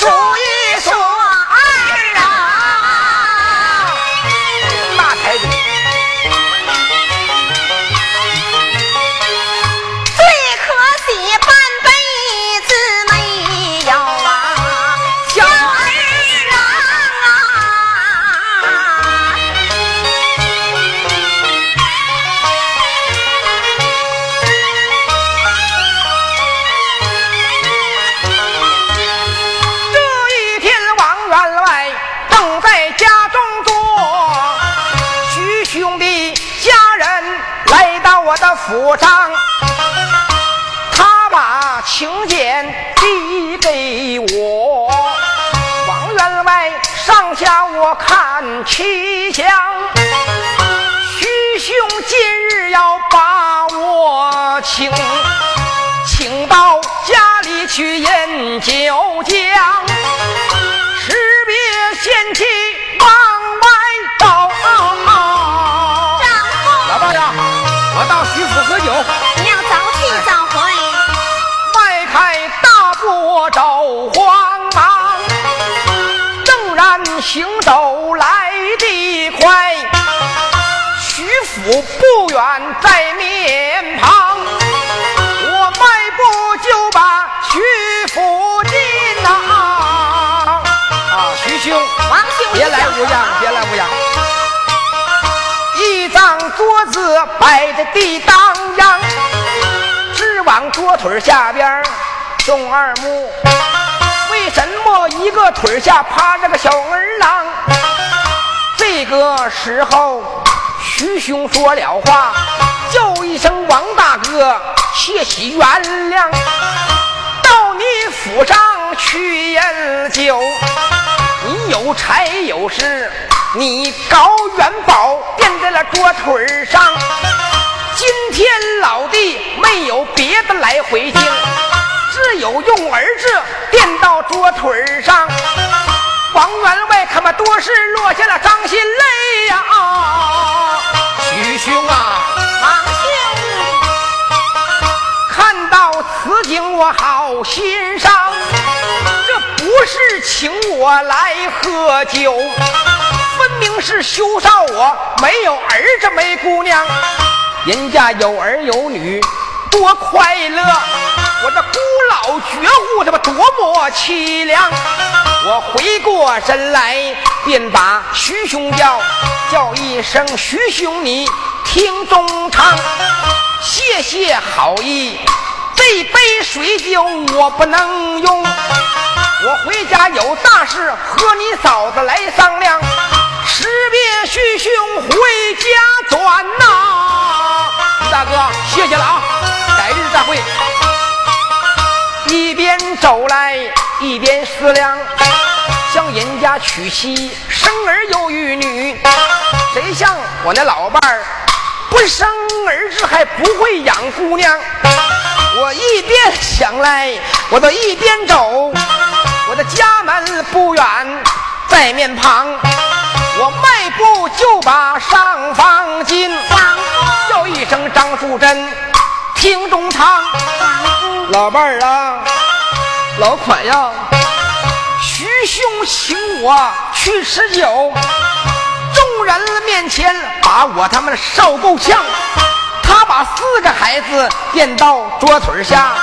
府七香，徐兄今日要把我请，请到家里去饮酒行走来得快，徐府不远在面旁，我迈步就把徐府进呐。啊，徐兄，王兄，别来无恙，别来无恙。一张桌子摆在地当央，直。往桌腿下边送二目，个腿下趴着个小儿郎？这个时候，徐兄说了话，叫一声王大哥，谢喜原谅。到你府上去饮酒，你有财有势，你搞元宝垫在了桌腿上。今天老弟没有别的来回京，只有用儿子垫到桌腿上。王员外他妈多是落下了伤心泪呀！徐兄啊，王兄，看到此景我好心伤。这不是请我来喝酒，分明是羞臊我没有儿子没姑娘。人家有儿有女，多快乐！我这孤老绝户，他妈多么凄凉！我回过神来，便把徐兄叫，叫一声徐兄，你听中唱，谢谢好意。这杯水酒我不能用，我回家有大事和你嫂子来商量。识别徐兄回家转呐，大哥，谢谢了啊，改日再会。走来一边思量，向人家娶妻生儿又育女，谁像我那老伴儿不生儿子还不会养姑娘？我一边想来，我都一边走，我的家门不远在面旁。我迈步就把上房进，叫一声张素珍，听中堂。老伴儿啊，老款呀，徐兄请我去吃酒，众人面前把我他妈烧够呛。他把四个孩子垫到桌腿下，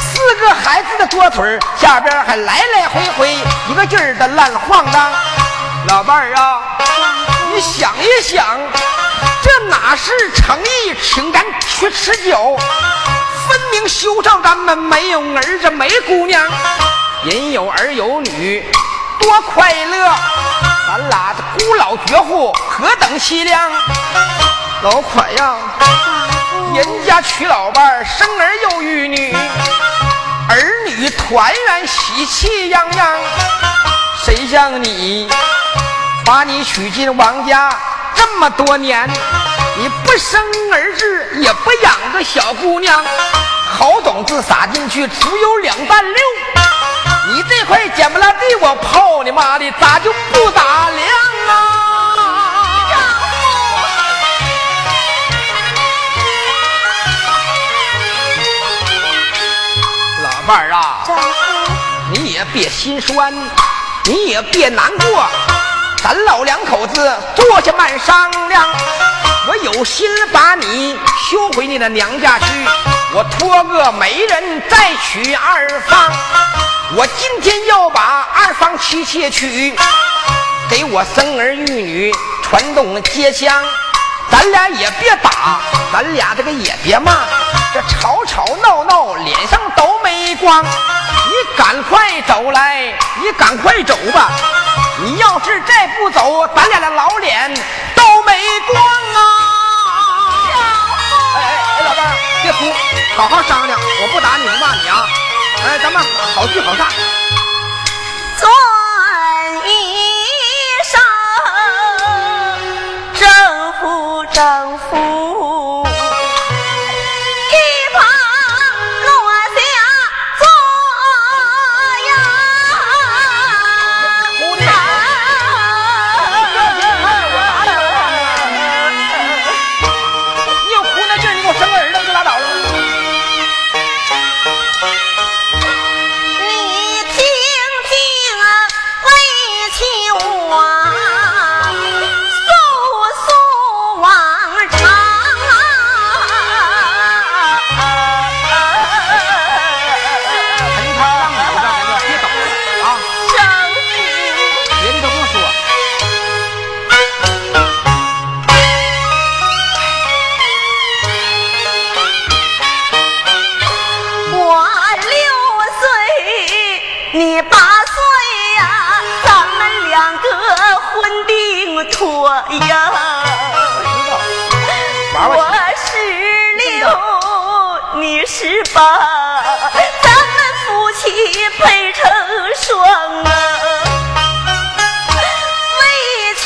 四个孩子的桌腿下边还来来回回一个劲儿的乱晃荡。老伴儿啊，你想一想，这哪是诚意请咱去吃酒？分明羞臊咱们没有儿子没姑娘，人有儿有女，多快乐！咱俩的孤老绝户何等凄凉！老款呀，人家娶老伴儿，生儿又育女，儿女团圆喜气洋洋。谁像你，把你娶进王家这么多年，你不生儿子，也不养个小姑娘，好种子撒进去只有两担六。你这块捡不拉地，我泡你妈的，咋就不打量啊？老伴儿啊，你也别心酸，你也别难过，咱老两口子坐下慢商量。我有心把你休回你的娘家去，我托个媒人再娶二房。我今天要把二房妻妾娶，给我生儿育女，传动街乡。咱俩也别打，咱俩这个也别骂，这吵吵闹闹，脸上都没光。你赶快走来，你赶快走吧。你要是再不走，咱俩的老脸没光啊！哎哎哎，老伴儿，别哭，好好商量，我不打你不骂你啊。哎，咱们好聚好散。转一声，政府政府，配成双啊。为妻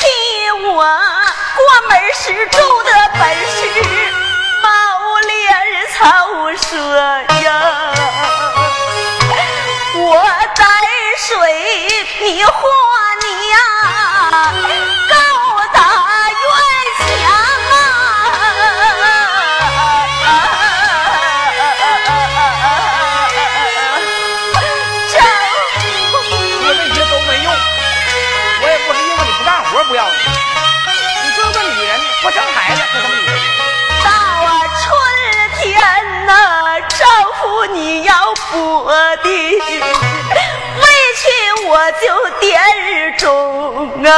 我过门时住的本是毛脸草说呀，我在水你和你呀，不要你。你就是个女人，不生孩子是什么女人？到啊春天呐、丈夫你要拨的，委屈我就点儿钟啊。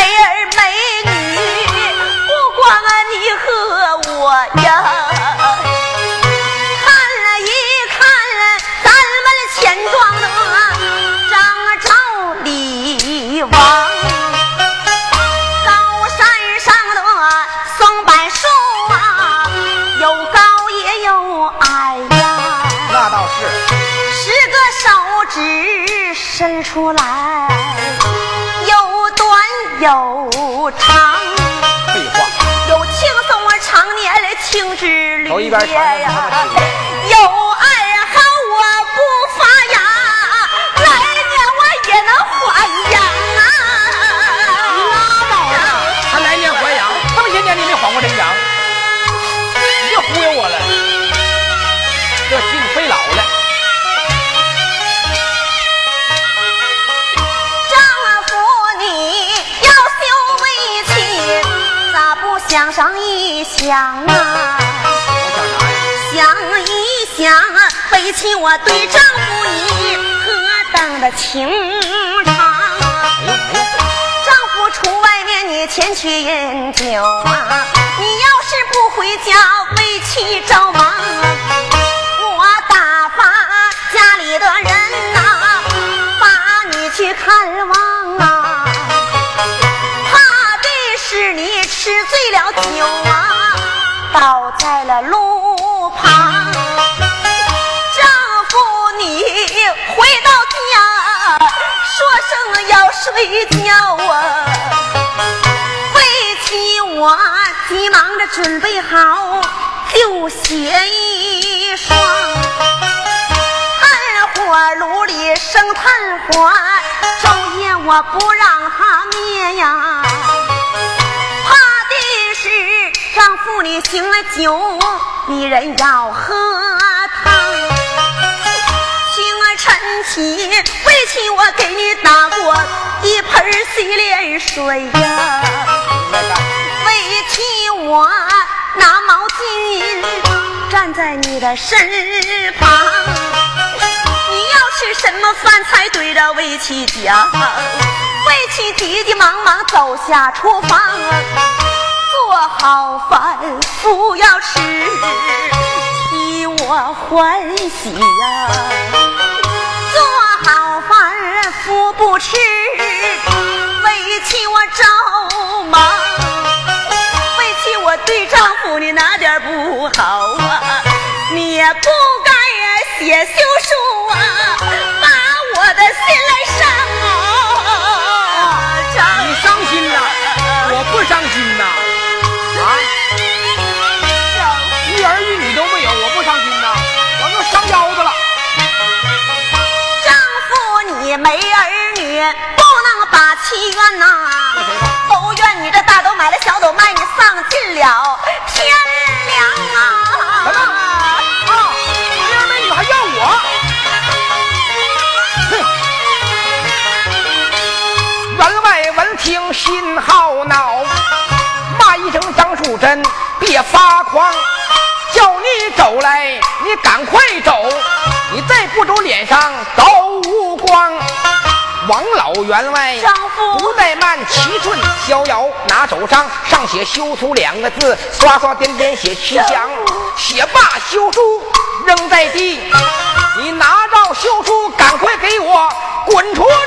美儿美女，不光你和我呀。看了一看，咱们钱庄的张赵李王，高山上的松柏树啊，有高也有矮呀。那倒是。十个手指伸出来。之旅头一边呀，有爱好我不发芽，来年我也能还阳啊！拉倒吧，还来年还阳，这么些年你没还过这个阳，你别忽悠我了，这心费老了。丈夫你要修为气，咋不想上一想啊？想？一想，为妻我对丈夫你何等的情长。丈夫出外面你前去饮酒啊，你要是不回家，为妻着忙。我打发家里的人呐、把你去看望啊。怕的是你吃醉了酒啊，倒在了路睡觉啊。为妻我急忙着准备好旧鞋一双，炭火炉里生炭火，昼夜我不让它灭呀。怕的是丈夫你醒了酒，你人要喝起，为妻我给你打过一盆洗脸水呀。为妻我拿毛巾站在你的身旁。你要吃什么饭菜对着为妻讲，为妻急急忙忙走下厨房，做好饭不要吃，替我欢喜呀、不吃，为妻我着忙，为妻我对丈夫你哪点不好啊？你也不该写休妻怨呐。都怨你这大斗买了小斗卖，你丧尽了天良什么？啊！啊，没儿没女还要我？哼！员外闻听心好恼，骂一声张淑珍，别发狂，叫你走来，你赶快走，你再不走，脸上都无光。王老员外丈夫不怠慢，七寸逍遥，拿手上上写“休书”两个字，刷刷点点写七香，写罢休书扔在地，你拿着休书，赶快给我滚出庄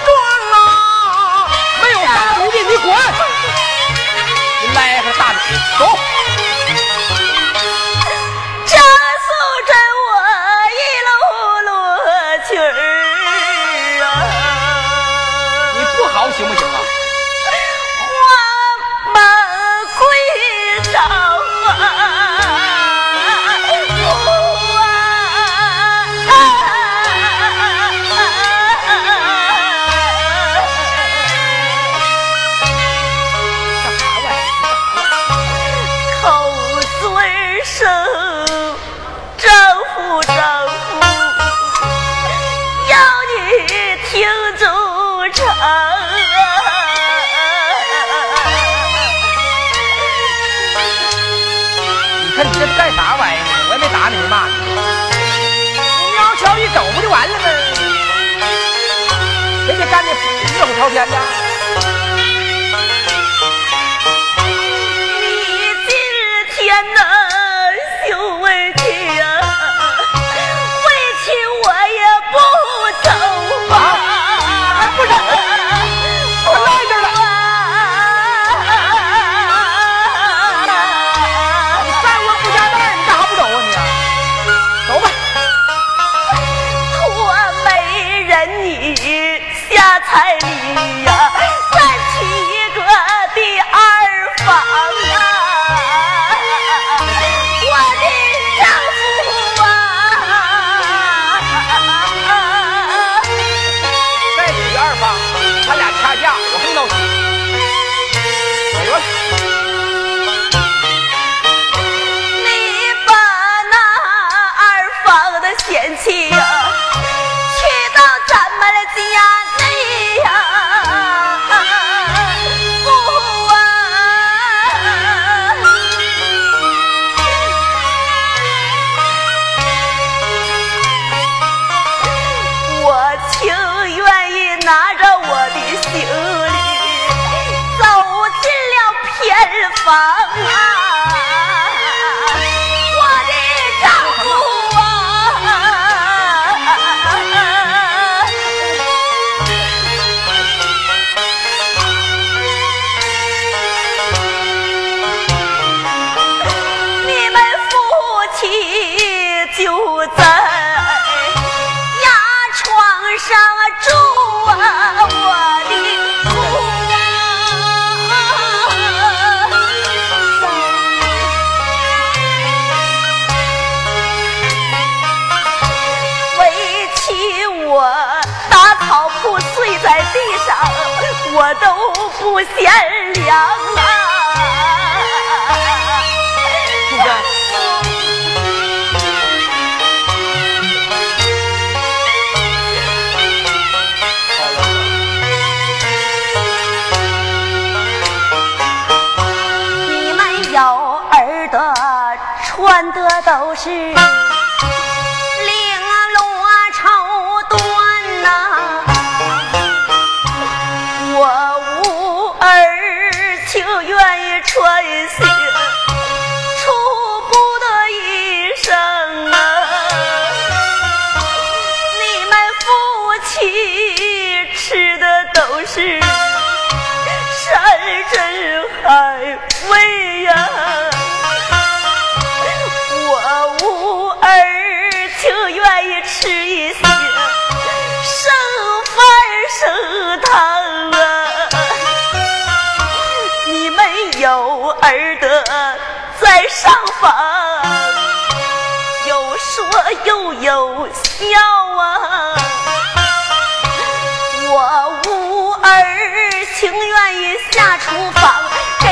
yeah. 我都不贤良啊！你们有儿的穿的都是。疼啊！你们有儿的在上房，有说又有笑啊！我无儿情愿意下厨房给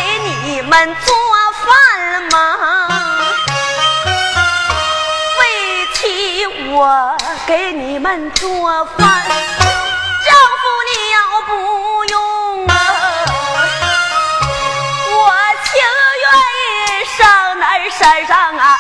你们做饭吗？为妻我给你们做饭，山上啊，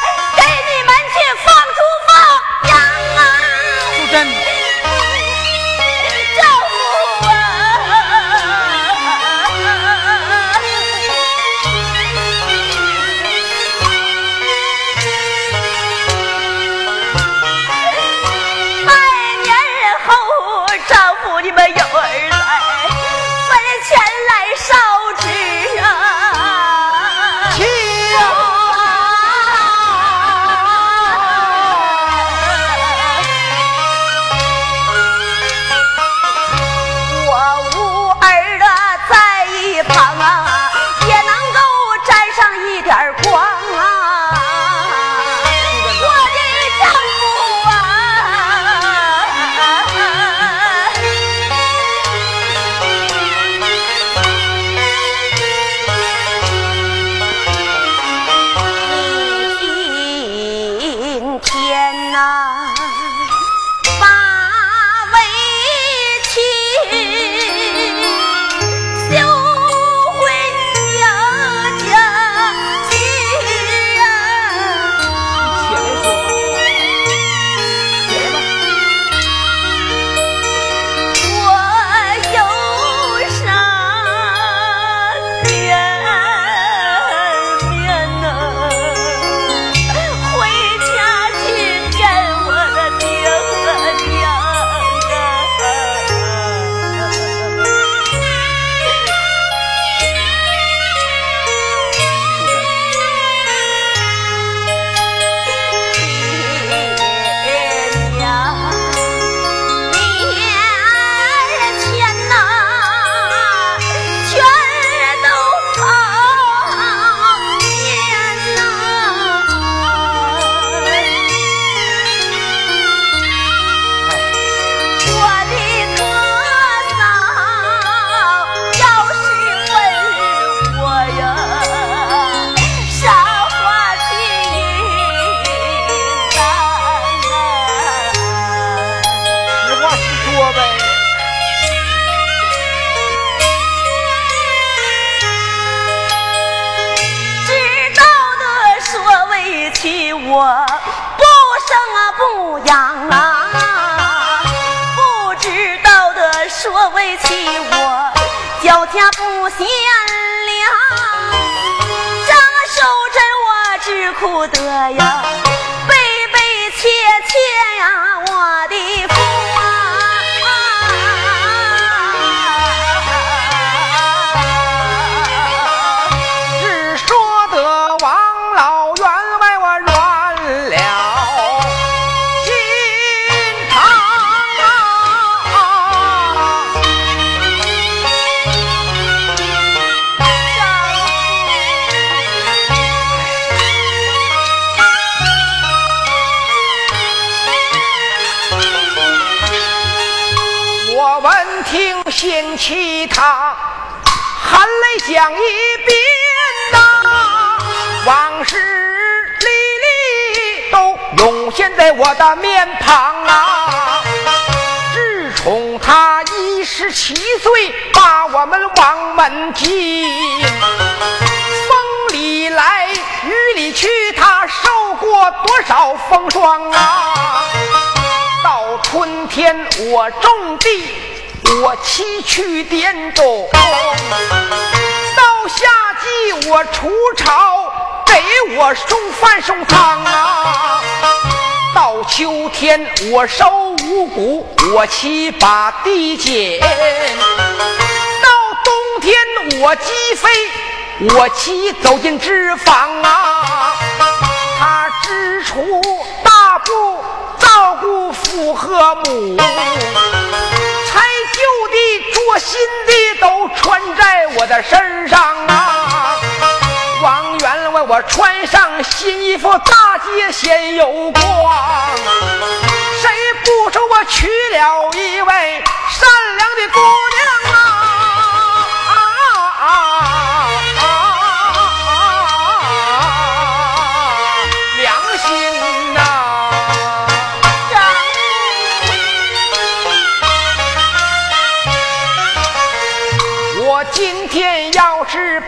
我不生啊不养啊，不知道的说为妻我，叫天不显良，这受着我只苦得呀，悲悲切切呀，我的。我闻听嫌弃他含泪讲一遍呐，往事历历都涌现在我的面庞啊。自从他一十七岁把我们往门进，风里来雨里去，他受过多少风霜啊！天我种地。我崎岖点种，到夏季我除草，给我送饭送汤啊。到秋天我收五谷，我七把地剪。到冬天我鸡飞，我骑走进脂肪啊。他支出大步，父和母。拆旧的，做新的都穿在我的身上啊！王员外，我穿上新衣服，大街显有光。谁不说我娶了一位善良的姑娘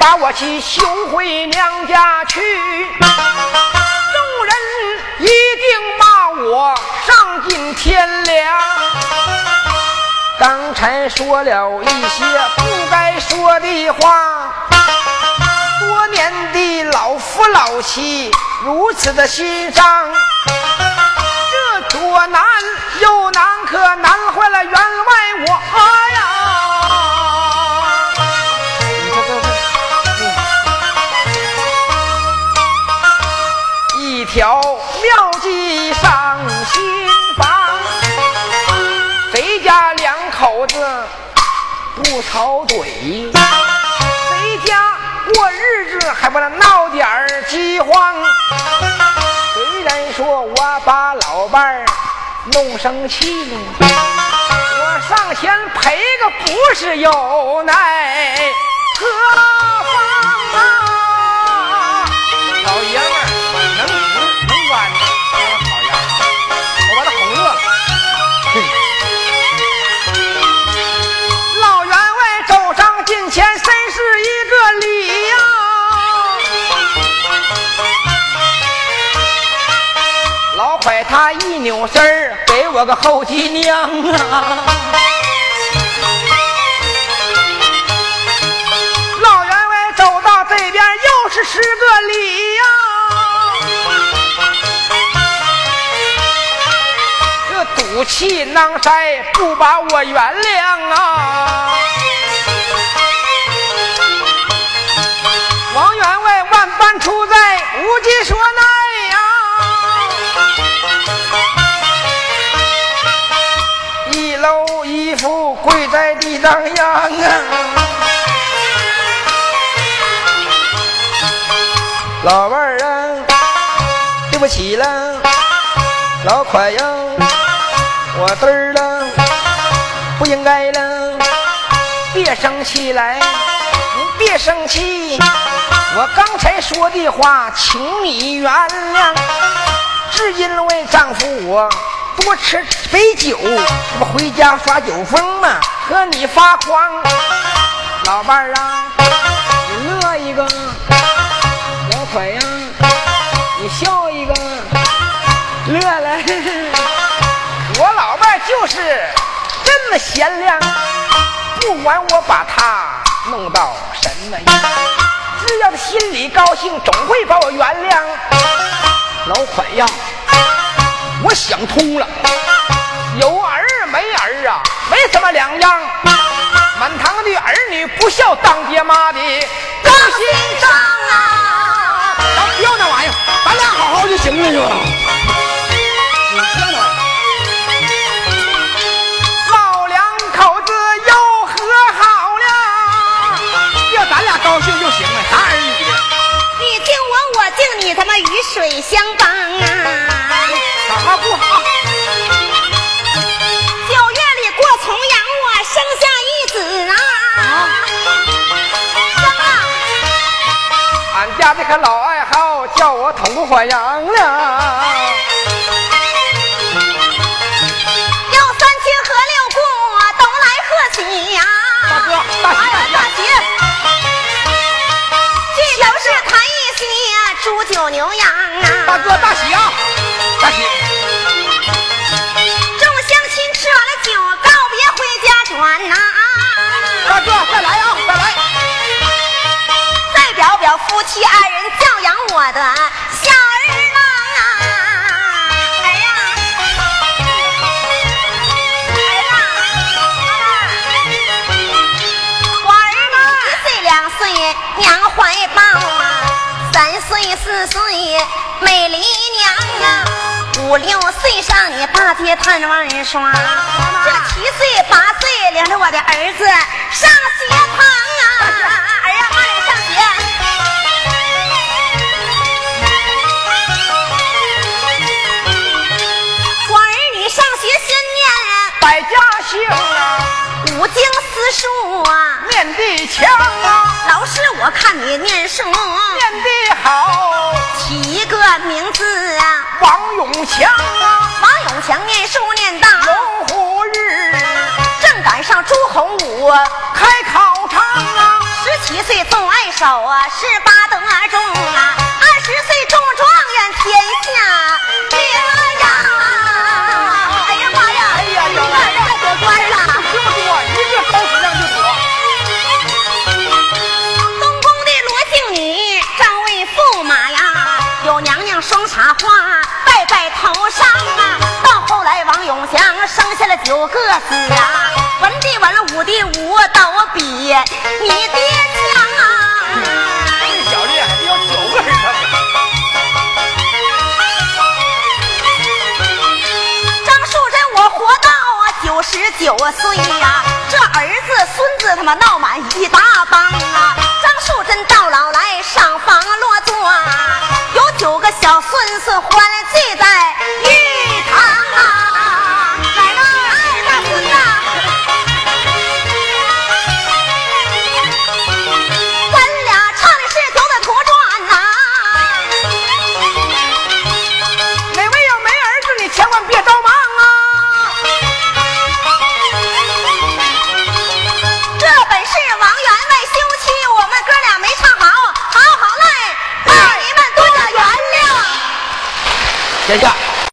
把我去休回娘家去，众人一定骂我丧尽天良。刚才说了一些不该说的话，多年的老夫老妻如此的心伤，这多难又难，可难吵嘴？谁家过日子还不能闹点儿饥荒？虽然说我把老伴儿弄生气，我上前赔个不是有奈何方扭身儿，给我个后脊梁啊！老员外走到这边，又是十个礼呀！这赌气囊塞，不把我原谅啊！王员外万般出在，无计说一楼衣服。跪在地上央啊！老伴儿啊，对不起了，老快呀，我嘚儿了，不应该了，别生气来，你别生气，我刚才说的话，请你原谅，是因为丈夫我。多吃杯酒，这不回家耍酒疯吗？和你发狂，老伴儿啊，你乐一个；老腿呀，你笑一个，乐了。我老伴儿就是这么贤良，不管我把他弄到什么样，只要他心里高兴，总会把我原谅。老快呀。我想通了，有儿没儿啊，没什么两样。满堂的儿女不孝，当爹妈的高心上啊！咱不要那玩意儿，咱俩好好就行了，就？什么雨水相帮啊？好好过好。九月里过重阳，我生下一子啊。生啊！俺家这个老爱好，叫我同不欢迎了。些煮酒牛羊啊！大哥，大喜啊！大喜！众乡亲吃完了酒，告别回家转呐！大哥，再来啊！再来！再表表夫妻二人教养我的小儿郎啊！四岁美丽娘啊，五六岁上你大街探玩耍，这七岁八岁领着我的儿子上学堂啊！儿呀，妈领上学。我儿女上学先念百家姓啊，五经思书啊，念的强啊，老师我看你念书，念的好，起一个名字啊，王永强啊，王永强念书念到。龙虎日。正赶上朱洪武，开考场啊，十七岁中爱手啊，十八得中啊，九个子啊，文的文，武的武，都比你爹强啊。这小有九个儿子。张树珍，我活到啊九十九岁呀、这儿子孙子他妈闹满一大帮啊！张树珍到老来上房落座啊，有九个小孙子欢聚在好，